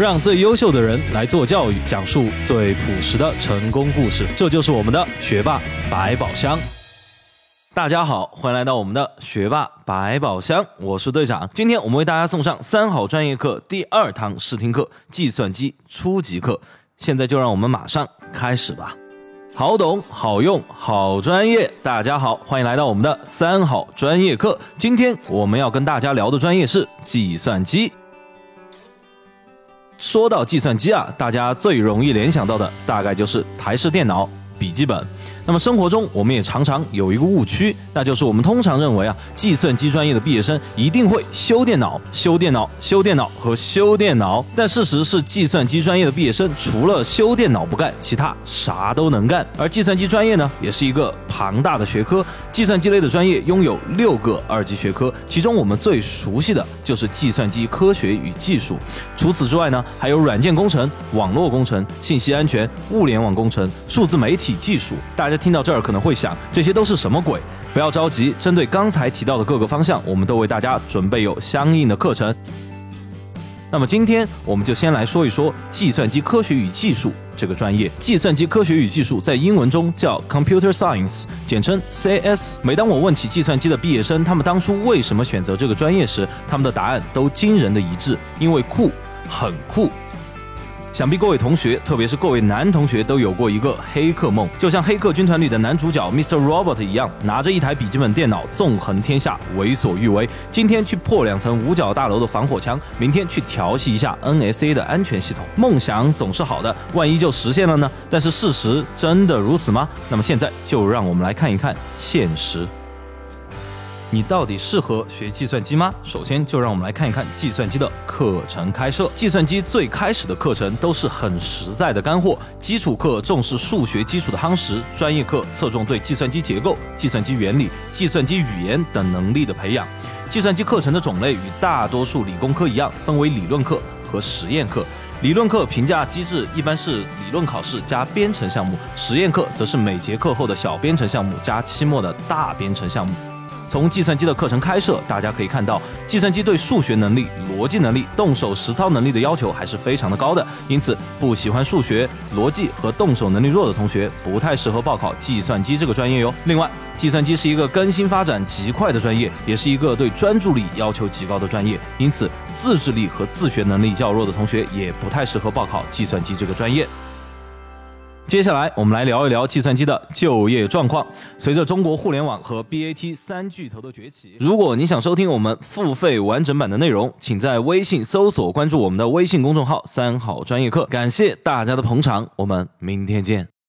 让最优秀的人来做教育，讲述最朴实的成功故事。这就是我们的学霸百宝箱。大家好，欢迎来到我们的学霸百宝箱，我是队长。今天我们为大家送上三好专业课第二堂试听课——计算机初级课。现在就让我们马上开始吧。好懂、好用、好专业。大家好，欢迎来到我们的三好专业课。今天我们要跟大家聊的专业是计算机。说到计算机啊，大家最容易联想到的大概就是台式电脑、笔记本。那么生活中，我们也常常有一个误区，那就是我们通常认为啊，计算机专业的毕业生一定会修电脑、修电脑、修电脑和修电脑。但事实是，计算机专业的毕业生除了修电脑不干，其他啥都能干。而计算机专业呢，也是一个庞大的学科，计算机类的专业拥有六个二级学科，其中我们最熟悉的就是计算机科学与技术。除此之外呢，还有软件工程、网络工程、信息安全、物联网工程、数字媒体技术。大家。听到这儿可能会想，这些都是什么鬼？不要着急，针对刚才提到的各个方向，我们都为大家准备有相应的课程。那么今天我们就先来说一说计算机科学与技术这个专业。计算机科学与技术在英文中叫 Computer Science，简称 CS。每当我问起计算机的毕业生，他们当初为什么选择这个专业时，他们的答案都惊人的一致，因为酷，很酷。想必各位同学，特别是各位男同学，都有过一个黑客梦，就像《黑客军团》里的男主角 Mr. Robert 一样，拿着一台笔记本电脑纵横天下，为所欲为。今天去破两层五角大楼的防火墙，明天去调戏一下 NSA 的安全系统。梦想总是好的，万一就实现了呢？但是事实真的如此吗？那么现在就让我们来看一看现实。你到底适合学计算机吗？首先，就让我们来看一看计算机的课程开设。计算机最开始的课程都是很实在的干货，基础课重视数学基础的夯实，专业课侧重对计算机结构、计算机原理、计算机语言等能力的培养。计算机课程的种类与大多数理工科一样，分为理论课和实验课。理论课评价机制一般是理论考试加编程项目，实验课则是每节课后的小编程项目加期末的大编程项目。从计算机的课程开设，大家可以看到，计算机对数学能力、逻辑能力、动手实操能力的要求还是非常的高的。因此，不喜欢数学、逻辑和动手能力弱的同学，不太适合报考计算机这个专业哟。另外，计算机是一个更新发展极快的专业，也是一个对专注力要求极高的专业。因此，自制力和自学能力较弱的同学，也不太适合报考计算机这个专业。接下来，我们来聊一聊计算机的就业状况。随着中国互联网和 BAT 三巨头的崛起，如果你想收听我们付费完整版的内容，请在微信搜索关注我们的微信公众号“三好专业课”。感谢大家的捧场，我们明天见。